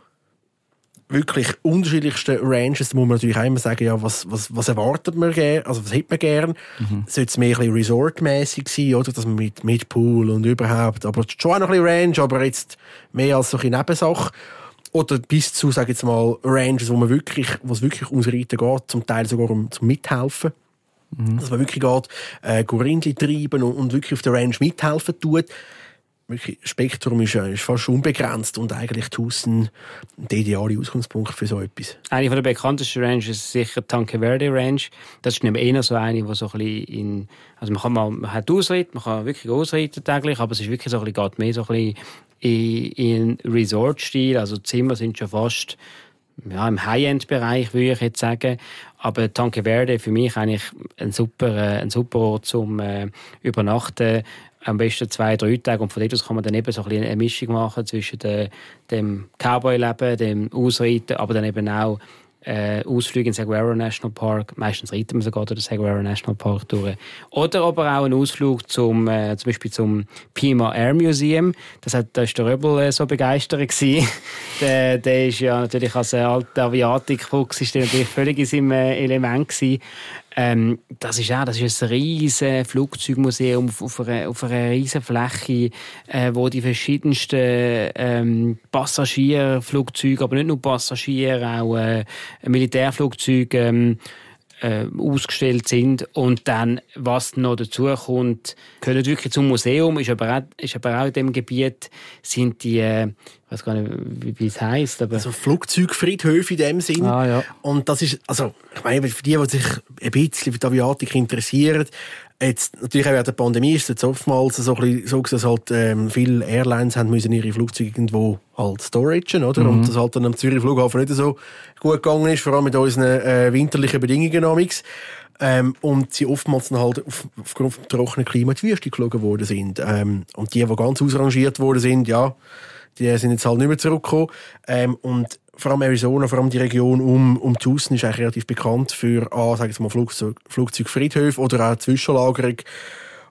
wirklich unterschiedlichsten Ranges, da muss man natürlich auch immer sagen, ja, was, was, was erwartet man gerne, also was hätte man gern? Mhm. Sollte es mehr ein bisschen Resort-mäßig sein, oder? Dass man mit, mit Pool und überhaupt, aber schon auch noch ein bisschen Range, aber jetzt mehr als so eine Nebensache. Oder bis zu, sage ich jetzt mal, Ranges, wo man wirklich, wo es wirklich ums Reiten geht, zum Teil sogar um, zum Mithelfen. Mhm. Dass man wirklich geht, äh, Rindli treiben und, und wirklich auf der Range mithelfen tut wirklich, Spektrum ist, ist fast unbegrenzt und eigentlich Tusen der ideale Ausgangspunkt für so etwas. Eine der bekanntesten Ranges ist sicher Tanque Verde Range. Das ist nämlich eher so eine, die so ein bisschen in, also man kann mal, man hat Ausritt, man kann wirklich ausreiten täglich, aber es ist wirklich so ein bisschen, geht mehr so ein bisschen in, in Resort-Stil, also die Zimmer sind schon fast ja, im High-End-Bereich, würde ich jetzt sagen. Aber Tanque Verde für mich eigentlich ein super, äh, ein super Ort zum äh, Übernachten am besten zwei, drei Tage. Und von dort aus kann man dann eben so ein bisschen eine Mischung machen zwischen de, dem Cowboy-Leben, dem Ausreiten, aber dann eben auch äh, Ausflüge in Saguaro National Park. Meistens reiten wir sogar durch den Saguaro National Park durch. Oder aber auch einen Ausflug zum, äh, zum Beispiel zum Pima Air Museum. Das hat, da ist der Röbel äh, so begeistert der, der ist ja natürlich als äh, alter Aviatikfuchs der völlig in seinem äh, Element gewesen. Ähm, das ist auch das ist ein riesiges Flugzeugmuseum auf, einer, auf einer riesen Fläche, äh, wo die verschiedensten ähm, Passagierflugzeuge, aber nicht nur Passagiere, auch äh, Militärflugzeuge ähm, äh, ausgestellt sind. Und dann, was noch dazu kommt, gehört wirklich zum Museum, ist aber auch, ist aber auch in dem Gebiet, sind die, äh, weiß gar nicht, wie, wie es heisst. Aber also Flugzeugfriedhöfe in dem Sinn. Ah, ja. Und das ist, also, ich meine, für die, die sich ein bisschen für die Aviatik interessieren, Jetzt, natürlich auch während der Pandemie ist es jetzt oftmals so, bisschen so dass halt, ähm, viele Airlines haben müssen ihre Flugzeuge irgendwo halt storagen, oder? Mhm. Und das halt dann am Zürich Flughafen nicht so gut gegangen ist, vor allem mit unseren äh, winterlichen Bedingungen. Ähm, und sie oftmals dann halt auf, aufgrund des trockenen Klima in die Wüste geflogen worden sind. Ähm, und die, die ganz ausrangiert worden sind, ja, die sind jetzt halt nicht mehr zurückgekommen. Ähm, und vor allem Arizona, vor allem die Region um, um Tucson ist eigentlich relativ bekannt für, ah, sagen wir mal, Flugzeug, Flugzeugfriedhöfe oder auch Zwischenlagerung.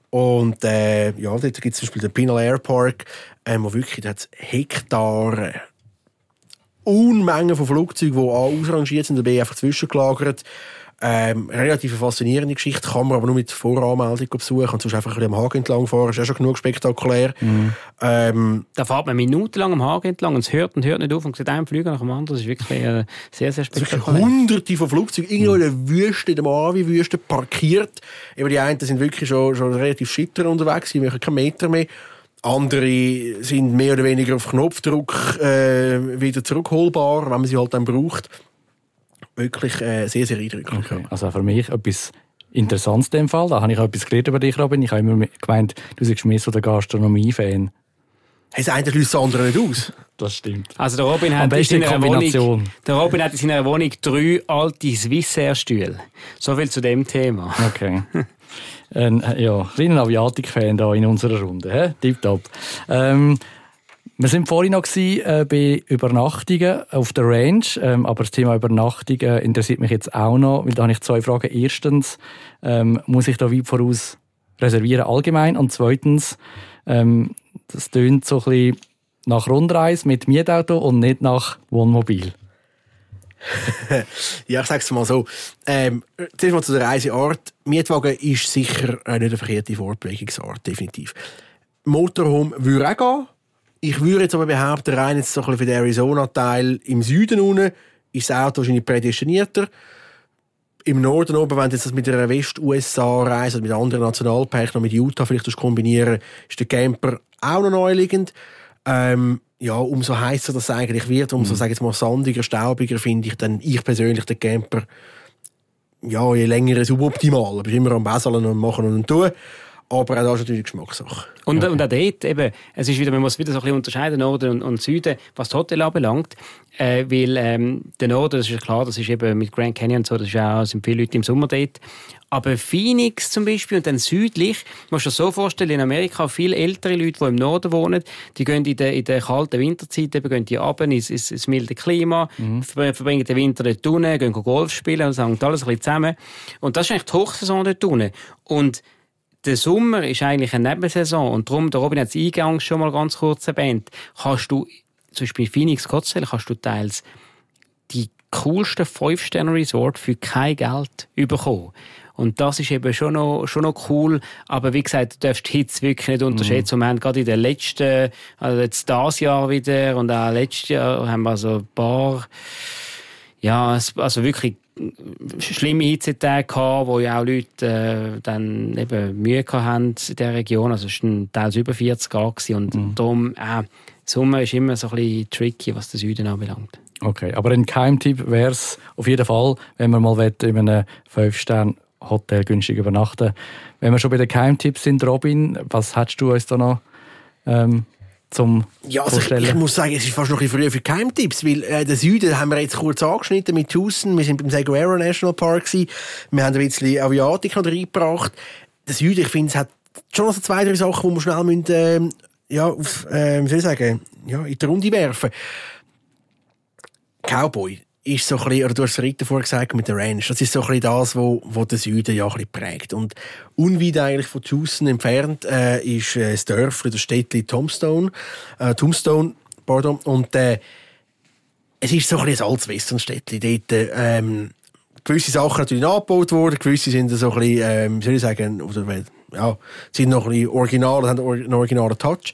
Und äh, ja, dort gibt es zum Beispiel den Pinal Air Park, äh, wo wirklich dort Hektare, Unmengen von Flugzeugen, die ausrangiert sind, da bin ich einfach zwischengelagert. Ähm, relativ faszinierende Geschichte, kann man aber nur mit Voranmeldung besuchen und sonst einfach ein am Hagen entlang fahren, ist auch schon genug spektakulär. Mhm. Ähm, da fährt man minutenlang am Hagen entlang und es hört und hört nicht auf und sieht einen Flüger nach dem anderen. Das ist wirklich äh, sehr, sehr spektakulär. hunderte von Flugzeugen irgendwo mhm. in der Wüste, in der Mojave-Wüste parkiert. Eben die einen sind wirklich schon, schon relativ schitter unterwegs, sie machen keinen Meter mehr. Andere sind mehr oder weniger auf Knopfdruck äh, wieder zurückholbar, wenn man sie halt dann braucht wirklich äh, sehr, sehr eindrücklich. Okay. Also für mich etwas Interessantes in dem Fall. Da habe ich auch etwas gelernt über dich, Robin. Ich habe immer gemeint, du bist mehr so der Gastronomie-Fan. Hey, das eine schließt das andere nicht aus. Das stimmt. Also der Robin, hat in seiner Wohnung, der Robin hat in seiner Wohnung drei alte Swissair-Stühle. So viel zu dem Thema. Okay. Ein, ja, ein Aviatik-Fan da in unserer Runde. Tipptopp. Ähm, wir sind vorhin noch gewesen, äh, bei Übernachtungen auf der Range, ähm, aber das Thema Übernachtungen interessiert mich jetzt auch noch, weil da habe ich zwei Fragen. Erstens, ähm, muss ich da weit voraus reservieren allgemein? Und zweitens, ähm, das tönt so ein bisschen nach Rundreise mit Mietauto und nicht nach Wohnmobil. ja, ich sage es mal so. Ähm, zuerst mal zu der Reiseart. Mietwagen ist sicher eine nicht verkehrte Fortbewegungsart, definitiv. Motorhome würde auch gehen. Ich würde jetzt aber behaupten, rein jetzt so ein bisschen für den Arizona-Teil im Süden unten ist das Auto wahrscheinlich prädestinierter. Im Norden oben, wenn du das mit einer West-USA-Reise oder mit anderen Nationalparks, noch mit Utah vielleicht kombinieren ist der Camper auch noch neuliegend. Ähm, ja, umso heißer das eigentlich wird, umso, mhm. sage ich mal, sandiger, staubiger finde ich dann, ich persönlich, den Camper, ja, je länger suboptimal. Du bist immer am Beseln und machen und tun. Aber auch das ist natürlich Geschmackssache. Und, okay. und auch dort, eben, es ist wieder, man muss wieder so ein bisschen unterscheiden, Norden und, und Süden, was das Hotel anbelangt. Äh, weil ähm, der Norden, das ist klar, das ist eben mit Grand Canyon und so, das ist auch, sind viele Leute im Sommer dort. Aber Phoenix zum Beispiel und dann südlich, musst du dir so vorstellen, in Amerika viele ältere Leute, die im Norden wohnen, die gehen in der, in der kalten Winterzeit, eben gehen die runter ins, ins, ins milde Klima, mhm. verbringen den Winter dort unten, gehen Golf spielen und hängt alles ein bisschen zusammen. Und das ist eigentlich die Hochsaison dort unten. Und der Sommer ist eigentlich eine Nebensaison und darum, da Robin hat es eingangs schon mal ganz kurz erwähnt, kannst du, zum Beispiel Phoenix Cotswell, kannst du teils die coolsten 5-Sterne-Resort für kein Geld bekommen. Und das ist eben schon noch, schon noch cool. Aber wie gesagt, du darfst die Hits wirklich nicht unterschätzen. Mhm. Wir haben gerade in den letzten, also jetzt das Jahr wieder und auch letztes Jahr haben wir also ein paar, ja, also wirklich schlimme Hitzetage gehabt, wo ja auch Leute äh, dann eben Mühe hatten in dieser Region. Also es waren teils über 40 Grad und mhm. darum, äh, Sommer ist immer so ein bisschen tricky, was den Süden anbelangt. Okay, aber ein Keimtipp wäre es auf jeden Fall, wenn man mal in einem 5-Sterne-Hotel günstig übernachten Wenn wir schon bei den Keimtipps sind, Robin, was hättest du uns da noch ähm, zum ja, also ich, ich, muss sagen, es ist fast noch ein früh für Keimtipps, weil äh, den Süden haben wir jetzt kurz angeschnitten mit Houston. Wir sind beim Saguaro National Park gewesen. Wir haben ein bisschen Aviatik noch reingebracht. Der Süden, ich finde, es hat schon noch so zwei, drei Sachen, die wir schnell müssen, äh, ja, auf, äh, wie soll ich sagen, ja, in die Runde werfen. Cowboy ist so ein bisschen, oder du hast es Ritter vorher gesagt, mit der Ranch, das ist so ein bisschen das, wo, wo der Süden ja ein bisschen prägt. Und unweit eigentlich von Houston entfernt äh, ist äh, das Dörfli, das Städtli Tombstone, äh, Tombstone, pardon, und äh, es ist so ein bisschen ein altes Western-Städtli. Dort, ähm, gewisse Sachen natürlich nachgebaut worden, gewisse sind so ein bisschen, ähm, soll ich sagen, oder, ja, sind noch ein bisschen original, haben einen originalen Touch.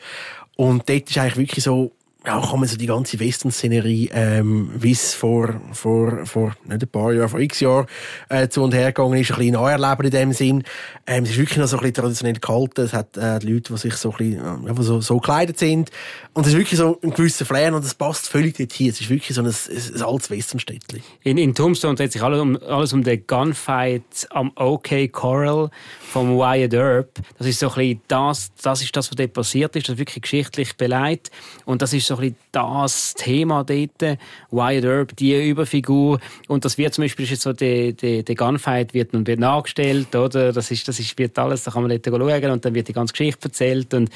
Und dort ist eigentlich wirklich so, ja, kann man so die ganze Western-Szenerie, ähm, wie es vor, vor, vor, nicht ein paar Jahren, vor x Jahren, äh, zu und her gegangen ist, ein bisschen nacherleben in dem Sinn. Ähm, es ist wirklich noch so ein bisschen traditionell gehalten. Es hat, äh, Leute, die sich so ein bisschen, ja, so, so gekleidet sind. Und es ist wirklich so ein gewisser Flair und es passt völlig dort hier. Es ist wirklich so ein, ein, ein altes Western-Städtchen. In, in Tombstone dreht sich alles um, alles um den Gunfight am OK Coral vom Wyatt Earp. Das ist so ein bisschen das, das ist das, was dort passiert ist. Das ist wirklich geschichtlich beleidigt. Und das ist so ein das Thema dort. Wyatt Earp, die Überfigur. Und das wird zum Beispiel jetzt so, der, der, der Gunfight wird nun wird nachgestellt, oder? Das ist, das ist, wird alles, da kann man dort schauen und dann wird die ganze Geschichte erzählt und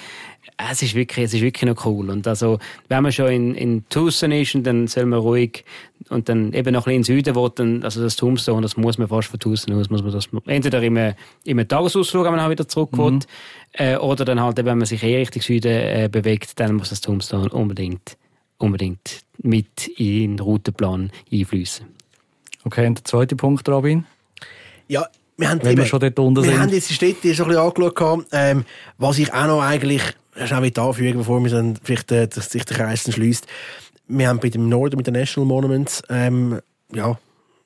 es ist wirklich, es ist wirklich noch cool. Und also, wenn man schon in, in Tucson ist, dann soll man ruhig und dann eben noch ein bisschen in den Süden will, dann, also das Tombstone, das muss man fast von Tucson aus, muss man das entweder im, im Tagesausflug, wenn man auch wieder zurück will, mhm. äh, oder dann halt, wenn man sich eher Richtung Süden äh, bewegt, dann muss das Tombstone unbedingt, unbedingt mit in den Routenplan einfließen. Okay, und der zweite Punkt, Robin? Ja, wir haben, Wenn eben, wir schon dort unten wir sind. haben jetzt die Städte so ein bisschen angeschaut, ähm, was ich auch noch eigentlich schnell anfügen bevor wir dann vielleicht äh, sich der Kreis schließt. Wir haben bei dem Norden mit den National Monuments, ähm, ja,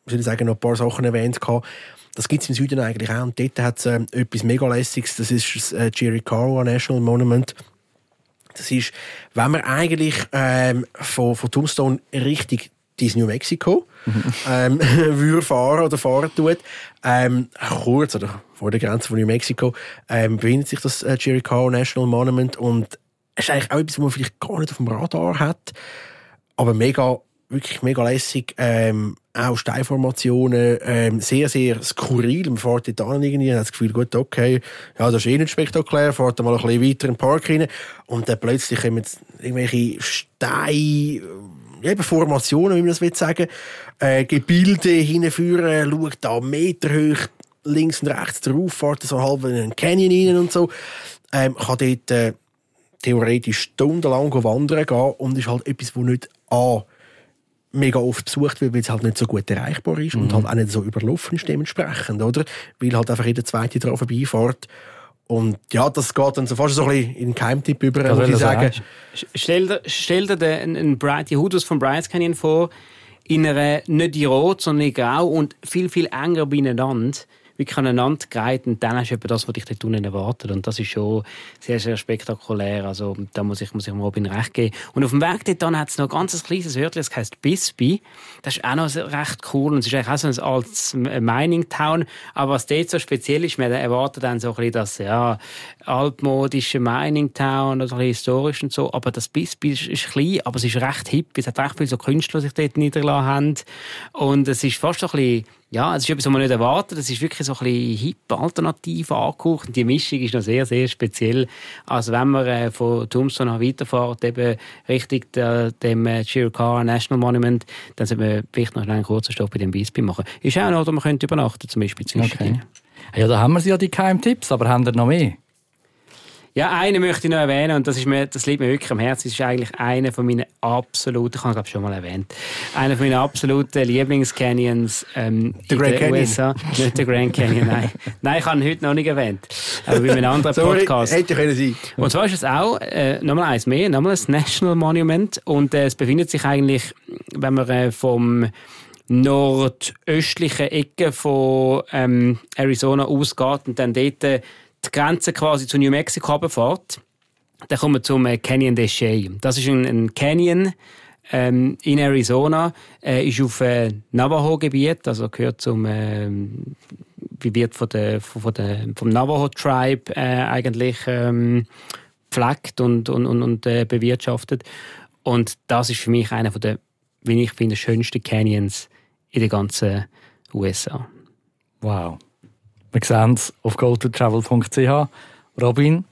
ich würde sagen, noch ein paar Sachen erwähnt gehabt. Das gibt es im Süden eigentlich auch. Und dort hat es ähm, etwas mega lässiges. Das ist das äh, Chiricahua National Monument. Das ist, wenn man eigentlich ähm, von, von Tombstone richtig ins New Mexico mhm. ähm, würde fahren oder fahren tut, ähm, kurz oder vor der Grenze von New Mexico, ähm, befindet sich das äh, Jericho National Monument und es ist eigentlich auch etwas, was man vielleicht gar nicht auf dem Radar hat, aber mega, wirklich mega lässig, ähm, auch Steinformationen, ähm, sehr, sehr skurril. Man fährt dort an irgendwie, hat das Gefühl, gut, okay, ja, das ist eh nicht spektakulär, fährt mal ein bisschen weiter in den Park rein und dann plötzlich kommen irgendwelche Steine, eben Formationen, wie man das sagen, äh, Gebilde hinführen, schaut da Meter hoch links und rechts drauf, fährt so halb in einen Canyon rein und so, ähm, kann dort äh, theoretisch stundenlang wandern gehen und ist halt etwas, wo nicht A, mega oft besucht wird, weil es halt nicht so gut erreichbar ist mhm. und halt auch nicht so überlaufen ist dementsprechend, oder? Weil halt einfach jeder Zweite drauf vorbeifährt. Und ja, das geht dann so fast so ein bisschen in den Keimtipp über, das muss ich sagen. Stell dir, stell dir den, einen Bright, die Hudos von Bright Canyon vor, in einer, nicht in Rot, sondern in Grau und viel, viel enger beieinander wirklich aneinander gereiht und dann hast du eben das, was dich dort unten erwartet. Und das ist schon sehr, sehr spektakulär. Also da muss ich, muss ich Robin recht geben. Und auf dem Weg dort hat es noch ein ganz kleines Wörtchen, das heisst Bisbee. Das ist auch noch recht cool und es ist eigentlich auch so ein altes Mining Town. Aber was dort so speziell ist, man erwartet dann so ein bisschen das, ja, altmodische Mining Town oder ein bisschen historisch und so. Aber das Bisbee ist, ist klein, aber es ist recht hip. Es hat recht viele so Künstler, die sich dort niedergelassen haben. Und es ist fast so ein bisschen ja, es ist etwas, was man nicht erwartet. Es ist wirklich so ein bisschen hip, alternativ angehaucht. Die Mischung ist noch sehr, sehr speziell. Also wenn man äh, von Tombstone weiterfährt, eben Richtung der, dem äh, Chiricahua National Monument, dann sollte man vielleicht noch einen kurzen Stopp bei dem Bisbee machen. Ist auch noch, oder man könnte übernachten, zum Beispiel Okay. Ja, da haben wir ja die Keimtipps, aber haben wir noch mehr? Ja, einen möchte ich noch erwähnen und das, ist mir, das liegt mir wirklich am Herzen. Das ist eigentlich einer von meinen absoluten, ich habe es schon mal erwähnt, einer von meinen absoluten Lieblingscanyons ähm, der Grand Canyon. USA. Nicht der Grand Canyon, nein. nein, ich habe ihn heute noch nicht erwähnt. Aber bei einem anderen Sorry, Podcast. Hätte können sein. Und zwar ist es auch äh, nochmal eins mehr, nochmal ein National Monument und äh, es befindet sich eigentlich, wenn man äh, vom nordöstlichen Ecke von ähm, Arizona ausgeht und dann dort äh, die Grenze quasi zu New Mexico runterfährt, dann kommen wir zum äh, Canyon de Chelly. Das ist ein, ein Canyon ähm, in Arizona, äh, ist auf äh, Navajo-Gebiet, also gehört zum äh, wird von der, von der, vom Navajo-Tribe äh, eigentlich ähm, pflegt und, und, und, und äh, bewirtschaftet. Und das ist für mich einer der, wie ich finde, schönsten Canyons in den ganzen USA. Wow. Wir sehen es auf gototravel.ch. Robin,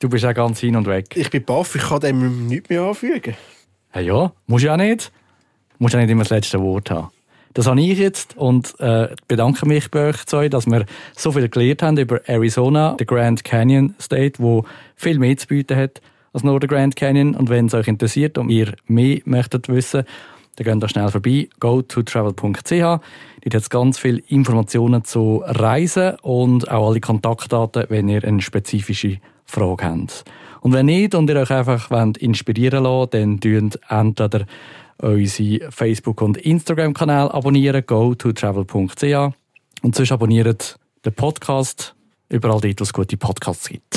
du bist auch ganz hin und weg. Ich bin baff, ich kann dem nichts mehr anfügen. Ja, ja, musst ja nicht. Du musst ja nicht immer das letzte Wort haben. Das habe ich jetzt und äh, bedanke mich bei euch zwei, dass wir so viel gelernt haben über Arizona, der Grand Canyon State, wo viel mehr zu bieten hat als nur der Grand Canyon. Und wenn es euch interessiert und ihr mehr möchtet wissen, dann geht da schnell vorbei, go to travel.ch. Dort hat es ganz viele Informationen zu Reisen und auch alle Kontaktdaten, wenn ihr eine spezifische Frage habt. Und wenn nicht und ihr euch einfach inspirieren wollt, dann tünt entweder unsere Facebook- und Instagram-Kanal abonnieren, go to travel.ch. Und sonst abonniert den Podcast überall dort, wo es gute Podcasts gibt.